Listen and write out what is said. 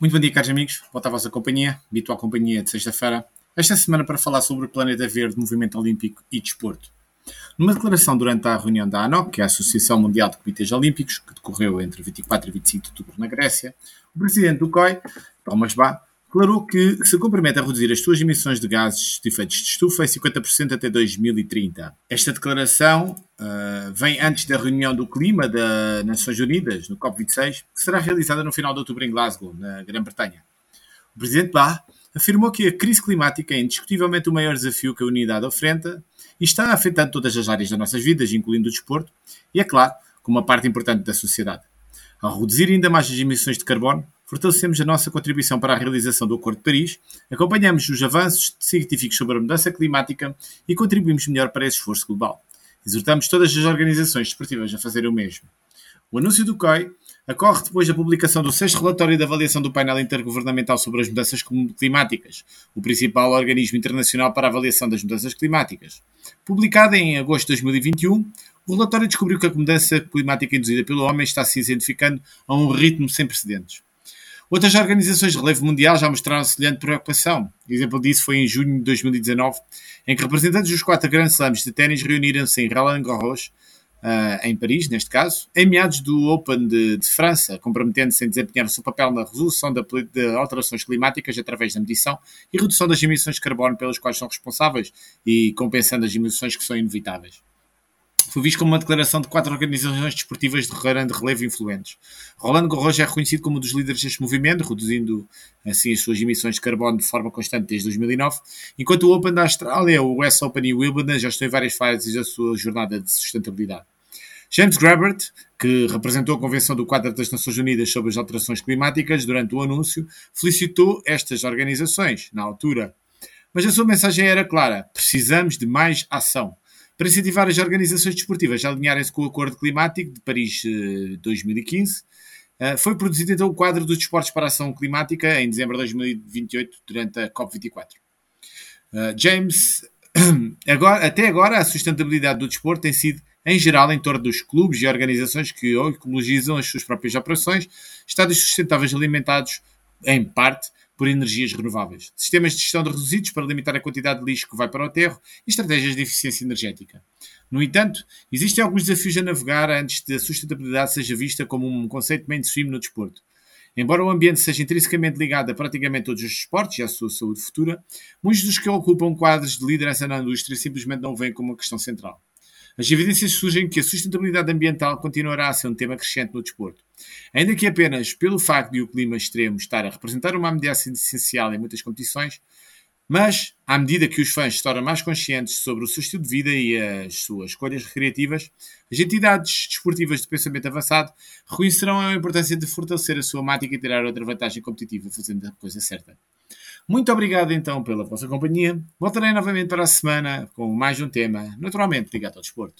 Muito bom dia, caros amigos. Volta à vossa companhia, habitual companhia de sexta-feira. Esta semana para falar sobre o Planeta Verde, Movimento Olímpico e Desporto. Numa declaração durante a reunião da ANOC, que é a Associação Mundial de Comitês Olímpicos, que decorreu entre 24 e 25 de outubro na Grécia, o presidente do COI, Thomas Bach, declarou que se compromete a reduzir as suas emissões de gases de efeitos de estufa em 50% até 2030. Esta declaração uh, vem antes da reunião do clima das Nações Unidas, no COP26, que será realizada no final de outubro em Glasgow, na Grã-Bretanha. O presidente Bach afirmou que a crise climática é indiscutivelmente o maior desafio que a unidade enfrenta e está afetando todas as áreas das nossas vidas, incluindo o desporto, e, é claro, como uma parte importante da sociedade. Ao reduzir ainda mais as emissões de carbono, fortalecemos a nossa contribuição para a realização do Acordo de Paris, acompanhamos os avanços científicos sobre a mudança climática e contribuímos melhor para esse esforço global. Exortamos todas as organizações desportivas a fazerem o mesmo. O anúncio do COI ocorre depois da publicação do sexto relatório de avaliação do painel intergovernamental sobre as mudanças climáticas, o principal organismo internacional para a avaliação das mudanças climáticas. Publicado em agosto de 2021, o relatório descobriu que a mudança climática induzida pelo homem está se identificando a um ritmo sem precedentes. Outras organizações de relevo mundial já mostraram semelhante preocupação. Exemplo disso foi em junho de 2019, em que representantes dos quatro grandes slams de ténis reuniram-se em Roland Garros, uh, em Paris, neste caso, em meados do Open de, de França, comprometendo-se em desempenhar o seu papel na resolução de, de alterações climáticas através da medição e redução das emissões de carbono pelas quais são responsáveis e compensando as emissões que são inevitáveis foi visto como uma declaração de quatro organizações desportivas de grande relevo influentes. Rolando Garros é reconhecido como um dos líderes deste movimento, reduzindo assim as suas emissões de carbono de forma constante desde 2009, enquanto o Open da Austrália, o US Open e o Wimbledon já estão em várias fases da sua jornada de sustentabilidade. James Grabert, que representou a Convenção do Quadro das Nações Unidas sobre as Alterações Climáticas durante o anúncio, felicitou estas organizações, na altura. Mas a sua mensagem era clara: precisamos de mais ação para incentivar as organizações desportivas a alinharem-se com o Acordo Climático de Paris 2015. Eh, eh, foi produzido então o quadro dos desportos para a ação climática em dezembro de 2028, durante a COP24. Eh, James, agora, até agora a sustentabilidade do desporto tem sido, em geral, em torno dos clubes e organizações que ecologizam as suas próprias operações, estados sustentáveis alimentados, em parte, por energias renováveis, sistemas de gestão de resíduos para limitar a quantidade de lixo que vai para o aterro e estratégias de eficiência energética. No entanto, existem alguns desafios a navegar antes de a sustentabilidade seja vista como um conceito mainstream no desporto. Embora o ambiente seja intrinsecamente ligado a praticamente todos os esportes e à sua saúde futura, muitos dos que ocupam quadros de liderança na indústria simplesmente não o veem como uma questão central. As evidências surgem que a sustentabilidade ambiental continuará a ser um tema crescente no desporto. Ainda que apenas pelo facto de o clima extremo estar a representar uma ameaça essencial em muitas competições, mas, à medida que os fãs se tornam mais conscientes sobre o seu estilo de vida e as suas escolhas recreativas, as entidades desportivas de pensamento avançado reconhecerão a importância de fortalecer a sua mática e tirar outra vantagem competitiva fazendo a coisa certa. Muito obrigado então pela vossa companhia. Voltarei novamente para a semana com mais um tema, naturalmente ligado ao desporto.